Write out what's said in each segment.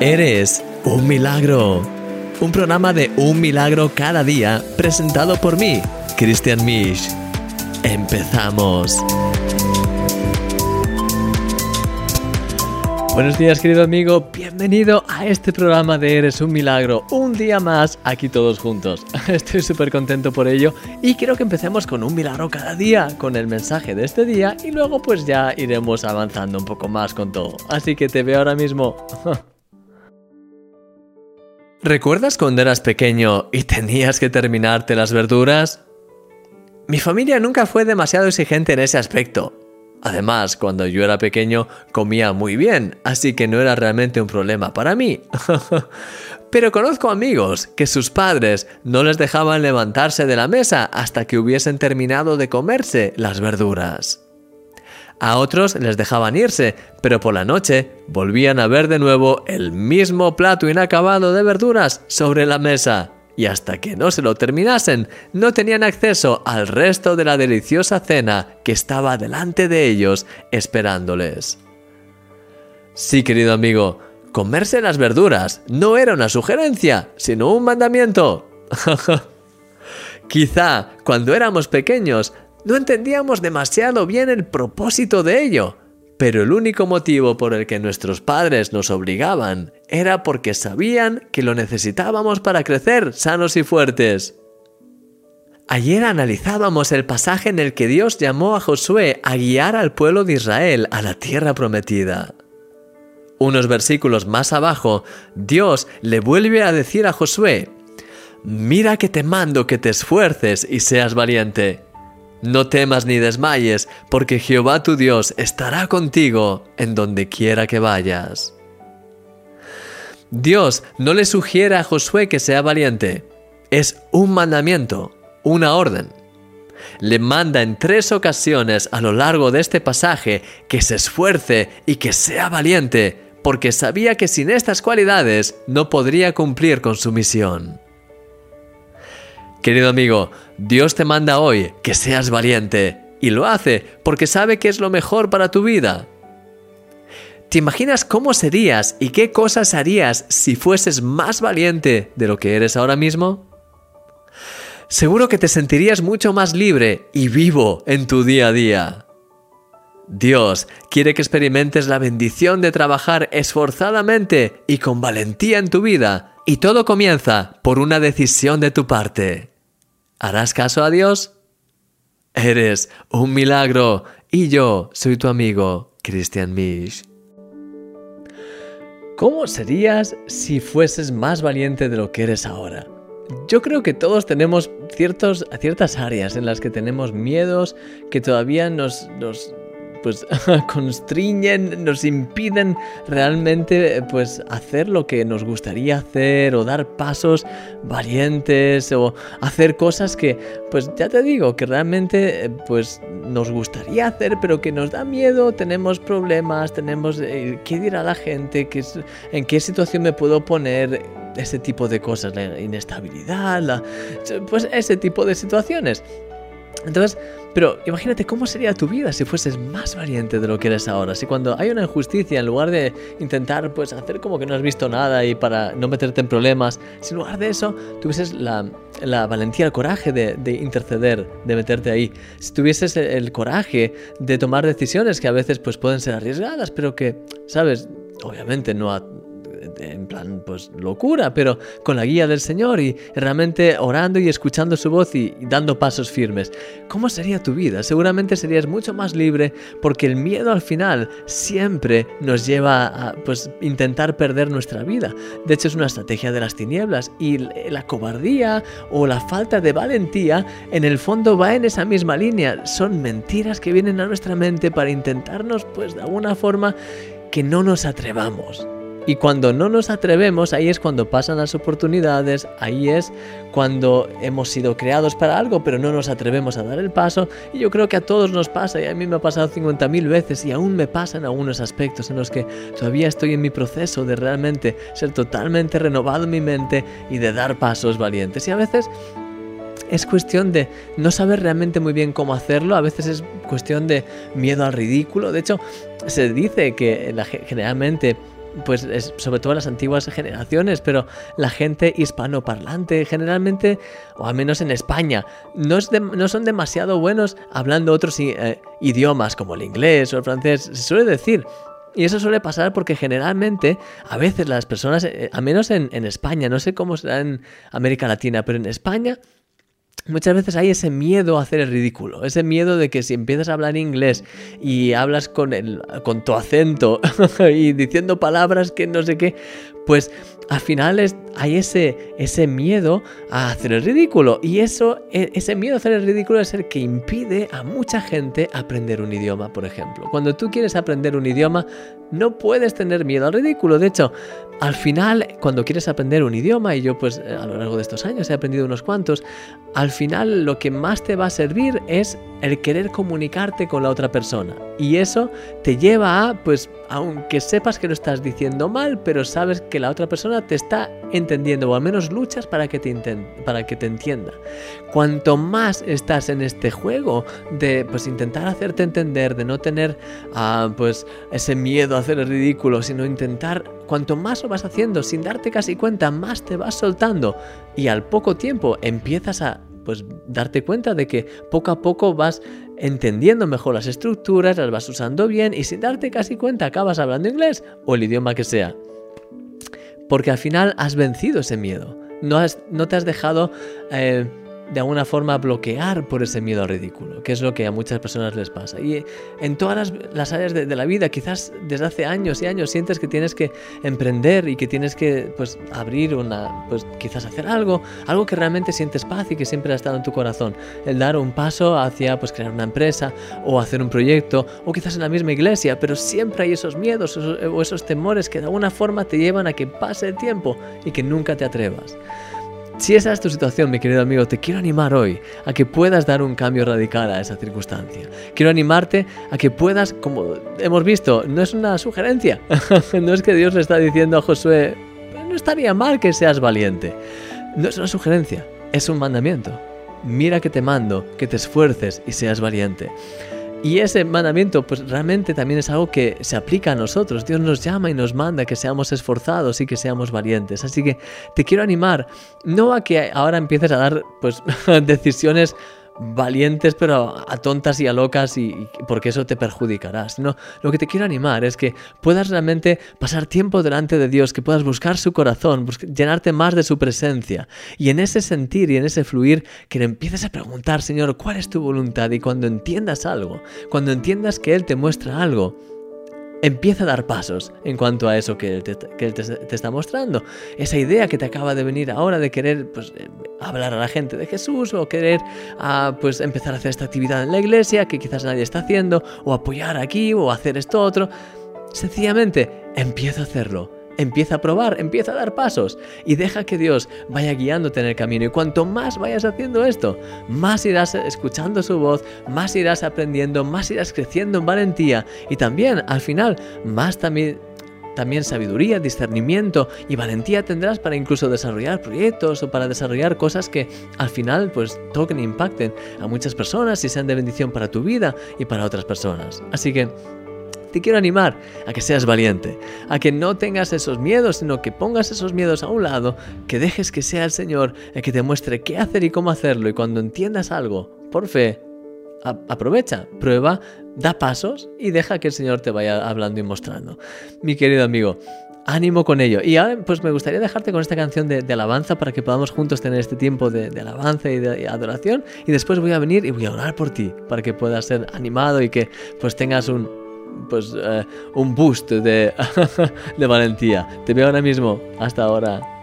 Eres un milagro. Un programa de un milagro cada día presentado por mí, Christian Misch. Empezamos. Buenos días querido amigo, bienvenido a este programa de Eres un Milagro, un día más aquí todos juntos. Estoy súper contento por ello y quiero que empecemos con un milagro cada día, con el mensaje de este día y luego pues ya iremos avanzando un poco más con todo. Así que te veo ahora mismo. ¿Recuerdas cuando eras pequeño y tenías que terminarte las verduras? Mi familia nunca fue demasiado exigente en ese aspecto. Además, cuando yo era pequeño comía muy bien, así que no era realmente un problema para mí. Pero conozco amigos que sus padres no les dejaban levantarse de la mesa hasta que hubiesen terminado de comerse las verduras. A otros les dejaban irse, pero por la noche volvían a ver de nuevo el mismo plato inacabado de verduras sobre la mesa y hasta que no se lo terminasen, no tenían acceso al resto de la deliciosa cena que estaba delante de ellos esperándoles. Sí, querido amigo, comerse las verduras no era una sugerencia, sino un mandamiento. Quizá cuando éramos pequeños no entendíamos demasiado bien el propósito de ello, pero el único motivo por el que nuestros padres nos obligaban era porque sabían que lo necesitábamos para crecer sanos y fuertes. Ayer analizábamos el pasaje en el que Dios llamó a Josué a guiar al pueblo de Israel a la tierra prometida. Unos versículos más abajo, Dios le vuelve a decir a Josué, Mira que te mando que te esfuerces y seas valiente. No temas ni desmayes, porque Jehová tu Dios estará contigo en donde quiera que vayas. Dios no le sugiere a Josué que sea valiente. Es un mandamiento, una orden. Le manda en tres ocasiones a lo largo de este pasaje que se esfuerce y que sea valiente, porque sabía que sin estas cualidades no podría cumplir con su misión. Querido amigo, Dios te manda hoy que seas valiente y lo hace porque sabe que es lo mejor para tu vida. ¿Te imaginas cómo serías y qué cosas harías si fueses más valiente de lo que eres ahora mismo? Seguro que te sentirías mucho más libre y vivo en tu día a día. Dios quiere que experimentes la bendición de trabajar esforzadamente y con valentía en tu vida, y todo comienza por una decisión de tu parte. ¿Harás caso a Dios? Eres un milagro y yo soy tu amigo, Christian Misch. ¿Cómo serías si fueses más valiente de lo que eres ahora? Yo creo que todos tenemos ciertos, ciertas áreas en las que tenemos miedos que todavía nos, nos pues constriñen, nos impiden realmente pues hacer lo que nos gustaría hacer o dar pasos valientes o hacer cosas que pues ya te digo que realmente pues nos gustaría hacer pero que nos da miedo, tenemos problemas, tenemos eh, qué dirá la gente, ¿Qué, en qué situación me puedo poner, ese tipo de cosas, la inestabilidad, la, pues ese tipo de situaciones. Entonces, pero imagínate cómo sería tu vida si fueses más valiente de lo que eres ahora. Si cuando hay una injusticia, en lugar de intentar pues hacer como que no has visto nada y para no meterte en problemas, si en lugar de eso tuvieses la, la valentía, el coraje de, de, interceder, de meterte ahí. Si tuvieses el, coraje de tomar decisiones que a veces pues pueden ser arriesgadas, pero que, sabes, obviamente no, en plan, pues locura, pero con la guía del Señor y realmente orando y escuchando su voz y, dando pasos firmes. ¿Cómo sería tu vida? Seguramente serías mucho más libre porque el miedo al final siempre nos lleva a pues, intentar perder nuestra vida. De hecho, es una estrategia de las tinieblas y la cobardía o la falta de valentía en el fondo va en esa misma línea. Son mentiras que vienen a nuestra mente para intentarnos, pues de alguna forma, que no nos atrevamos. Y cuando no nos atrevemos, ahí es cuando pasan las oportunidades, ahí es cuando hemos sido creados para algo, pero no nos atrevemos a dar el paso. Y yo creo que a todos nos pasa, y a mí me ha pasado 50.000 veces, y aún me pasan algunos aspectos en los que todavía estoy en mi proceso de realmente ser totalmente renovado en mi mente y de dar pasos valientes. Y a veces es cuestión de no saber realmente muy bien cómo hacerlo, a veces es cuestión de miedo al ridículo. De hecho, se dice que generalmente pues sobre todo las antiguas generaciones, pero la gente hispanoparlante generalmente, o al menos en España, no, no son demasiado buenos hablando otros eh, idiomas como el inglés o el francés. Se suele decir, y eso suele pasar porque generalmente, a veces las personas, eh, al menos en, en, España, no sé cómo será en América Latina, pero en España Muchas veces hay ese miedo a hacer el ridículo, ese miedo de que si empiezas a hablar inglés y hablas con, el, con tu acento y diciendo palabras que no sé qué, pues al final hay ese, ese miedo a hacer el ridículo. Y eso, e, ese miedo a hacer el ridículo es el que impide a mucha gente aprender un idioma, por ejemplo. Cuando tú quieres aprender un idioma, no puedes tener miedo al ridículo. De hecho, al final, cuando quieres aprender un idioma, y yo pues a lo largo de estos años he aprendido unos cuantos, al final lo que más te va a servir es el querer comunicarte con la otra persona. Y eso te lleva a, pues, aunque sepas que lo estás diciendo mal, pero sabes que la otra persona te está entendiendo, o al menos luchas para que te, para que te entienda. Cuanto más estás en este juego de pues, intentar hacerte entender, de no tener ah, pues, ese miedo hacer el ridículo, sino intentar, cuanto más lo vas haciendo sin darte casi cuenta, más te vas soltando. Y al poco tiempo empiezas a pues darte cuenta de que poco a poco vas entendiendo mejor las estructuras, las vas usando bien y sin darte casi cuenta acabas hablando inglés o el idioma que sea. Porque al final has vencido ese miedo. No, has, no te has dejado eh, de alguna forma bloquear por ese miedo al ridículo, que es lo que a muchas personas les pasa. Y en todas las, áreas de, la vida, quizás desde hace años y años sientes que tienes que emprender y que tienes que pues abrir una, pues quizás hacer algo, algo que realmente sientes paz y que siempre ha estado en tu corazón. El dar un paso hacia pues crear una empresa o hacer un proyecto o quizás en la misma iglesia, pero siempre hay esos miedos o esos temores que de alguna forma te llevan a que pase el tiempo y que nunca te atrevas. Si esa es tu situación, mi querido amigo, te quiero animar hoy a que puedas dar un cambio radical a esa circunstancia. Quiero animarte a que puedas, como hemos visto, no es una sugerencia, no es que Dios le está diciendo a Josué, no estaría mal que seas valiente. No es una sugerencia, es un mandamiento. Mira que te mando, que te esfuerces y seas valiente. Y ese mandamiento, pues realmente también es algo que se aplica a nosotros. Dios nos llama y nos manda que seamos esforzados y que seamos valientes. Así que te quiero animar, no a que ahora empieces a dar pues decisiones valientes pero a tontas y a locas y, porque eso te perjudicará. No, lo que te quiero animar es que puedas realmente pasar tiempo delante de Dios, que puedas buscar su corazón, llenarte más de su presencia y en ese sentir y en ese fluir que le empieces a preguntar, Señor, ¿cuál es tu voluntad? Y cuando entiendas algo, cuando entiendas que Él te muestra algo, empieza a dar pasos en cuanto a eso que él, te, está mostrando. Esa idea que te acaba de venir ahora de querer pues, eh, hablar a la gente de Jesús o querer ah, pues, empezar a hacer esta actividad en la iglesia que quizás nadie está haciendo o apoyar aquí o hacer esto otro. Sencillamente, empieza a hacerlo empieza a probar, empieza a dar pasos y deja que Dios vaya guiándote en el camino. Y cuanto más vayas haciendo esto, más irás escuchando su voz, más irás aprendiendo, más irás creciendo en valentía y también al final más también también sabiduría, discernimiento y valentía tendrás para incluso desarrollar proyectos o para desarrollar cosas que al final pues toquen e impacten a muchas personas y sean de bendición para tu vida y para otras personas. Así que te quiero animar a que seas valiente, a que no tengas esos miedos, sino que pongas esos miedos a un lado, que dejes que sea el Señor el que te muestre qué hacer y cómo hacerlo. Y cuando entiendas algo, por fe, aprovecha, prueba, da pasos y deja que el Señor te vaya hablando y mostrando. Mi querido amigo, ánimo con ello. Y ahora pues me gustaría dejarte con esta canción de, alabanza para que podamos juntos tener este tiempo de, alabanza y de adoración. Y después voy a venir y voy a orar por ti para que puedas ser animado y que pues tengas un, pues eh, un boost de, de valentía. Te veo ahora mismo. Hasta ahora.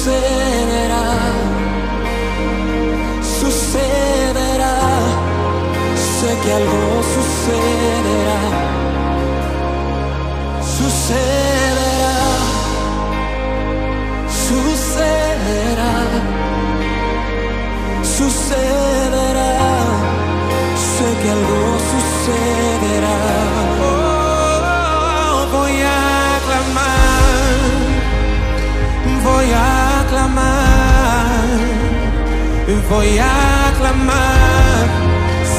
Sucederá, sucederá. Sé que algo sucederá, sucederá, sucederá, sucederá. Sé que algo sucederá. Oh, voy a clamar, voy a voy a clamar.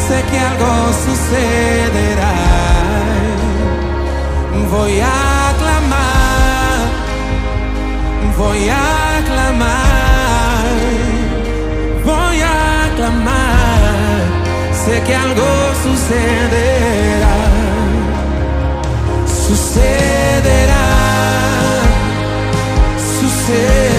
Sé que algo sucederá. Voy a clamar, voy a clamar, voy a clamar. Sé que algo sucederá, sucederá, sucederá,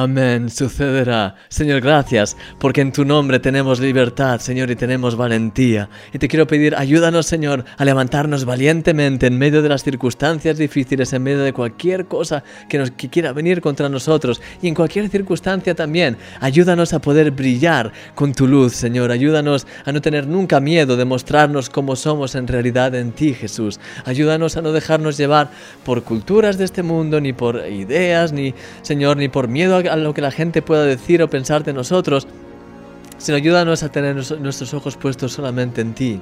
Amén, sucederá. Señor, gracias, porque en tu nombre tenemos libertad, Señor, y tenemos valentía. Y te quiero pedir, ayúdanos, Señor, a levantarnos valientemente en medio de las circunstancias difíciles, en medio de cualquier cosa que, nos, que quiera venir contra nosotros, y en cualquier circunstancia también. Ayúdanos a poder brillar con tu luz, Señor. Ayúdanos a no tener nunca miedo de mostrarnos cómo somos en realidad en ti, Jesús. Ayúdanos a no dejarnos llevar por culturas de este mundo, ni por ideas, ni, Señor, ni por miedo a lo que la gente pueda decir o pensar de nosotros, sino ayúdanos a tener nuestros ojos puestos solamente en ti.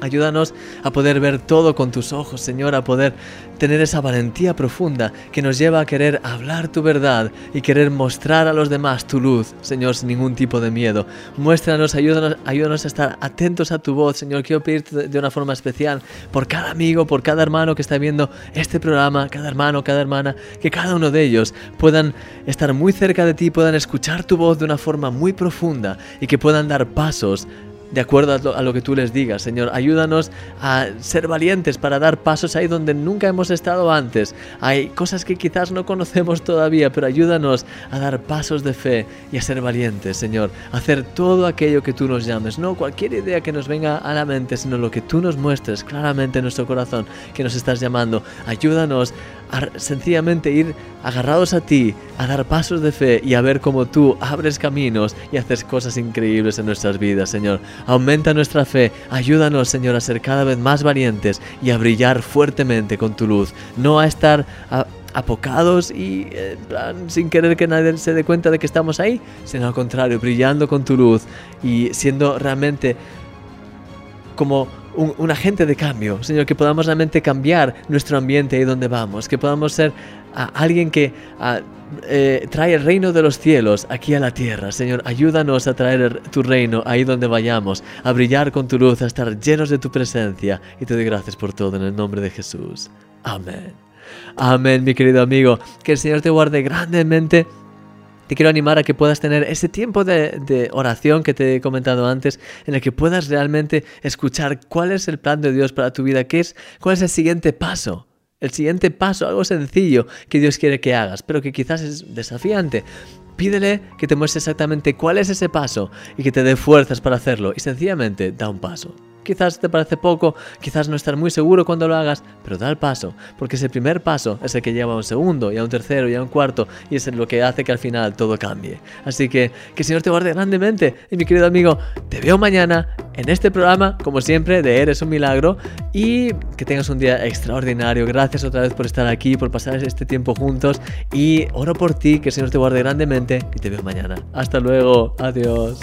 Ayúdanos a poder ver todo con tus ojos, Señor, a poder tener esa valentía profunda que nos lleva a querer hablar tu verdad y querer mostrar a los demás tu luz, Señor, sin ningún tipo de miedo. Muéstranos, ayúdanos, ayúdanos a estar atentos a tu voz, Señor. Quiero pedirte de- una forma especial por cada amigo, por cada hermano que está viendo este programa, cada hermano, cada hermana, que cada uno de ellos puedan estar muy cerca de ti, puedan escuchar tu voz de una forma muy profunda y que puedan dar pasos de acuerdo a lo, que tú les digas, Señor. Ayúdanos a ser valientes para dar pasos ahí donde nunca hemos estado antes. Hay cosas que quizás no conocemos todavía, pero ayúdanos a dar pasos de fe y a ser valientes, Señor. Hacer todo aquello que tú nos llames. No cualquier idea que nos venga a la mente, sino lo que tú nos muestres claramente en nuestro corazón que nos estás llamando. Ayúdanos sencillamente ir agarrados a ti, a dar pasos de fe y a ver cómo tú abres caminos y haces cosas increíbles en nuestras vidas, Señor. Aumenta nuestra fe, ayúdanos, Señor, a ser cada vez más valientes y a brillar fuertemente con tu luz, no a estar apocados y eh, plan, sin querer que nadie se dé cuenta de que estamos ahí, sino al contrario, brillando con tu luz y siendo realmente como un, agente de cambio, Señor, que podamos realmente cambiar nuestro ambiente ahí donde vamos, que podamos ser a alguien que ah, eh, trae el reino de los cielos aquí a la tierra. Señor, ayúdanos a traer tu reino ahí donde vayamos, a brillar con tu luz, a estar llenos de tu presencia. Y te doy gracias por todo en el nombre de Jesús. Amén. Amén, mi querido amigo. Que el Señor te guarde grandemente. Te quiero animar a que puedas tener ese tiempo de, de oración que te he comentado antes, en el que puedas realmente escuchar cuál es el plan de Dios para tu vida, qué es, cuál es el siguiente paso. El siguiente paso, algo sencillo que Dios quiere que hagas, pero que quizás es desafiante. Pídele que te muestre exactamente cuál es ese paso y que te dé fuerzas para hacerlo y sencillamente da un paso. Quizás te parece poco, quizás no estar muy seguro cuando lo hagas, pero da el paso, porque ese primer paso es el que lleva a un segundo y a un tercero y a un cuarto y es lo que hace que al final todo cambie. Así que que el Señor te guarde grandemente y mi querido amigo, te veo mañana en este programa, como siempre, de Eres un Milagro y que tengas un día extraordinario. Gracias otra vez por estar aquí, por pasar este tiempo juntos y oro por ti, que el Señor te guarde grandemente y te veo mañana. Hasta luego, adiós.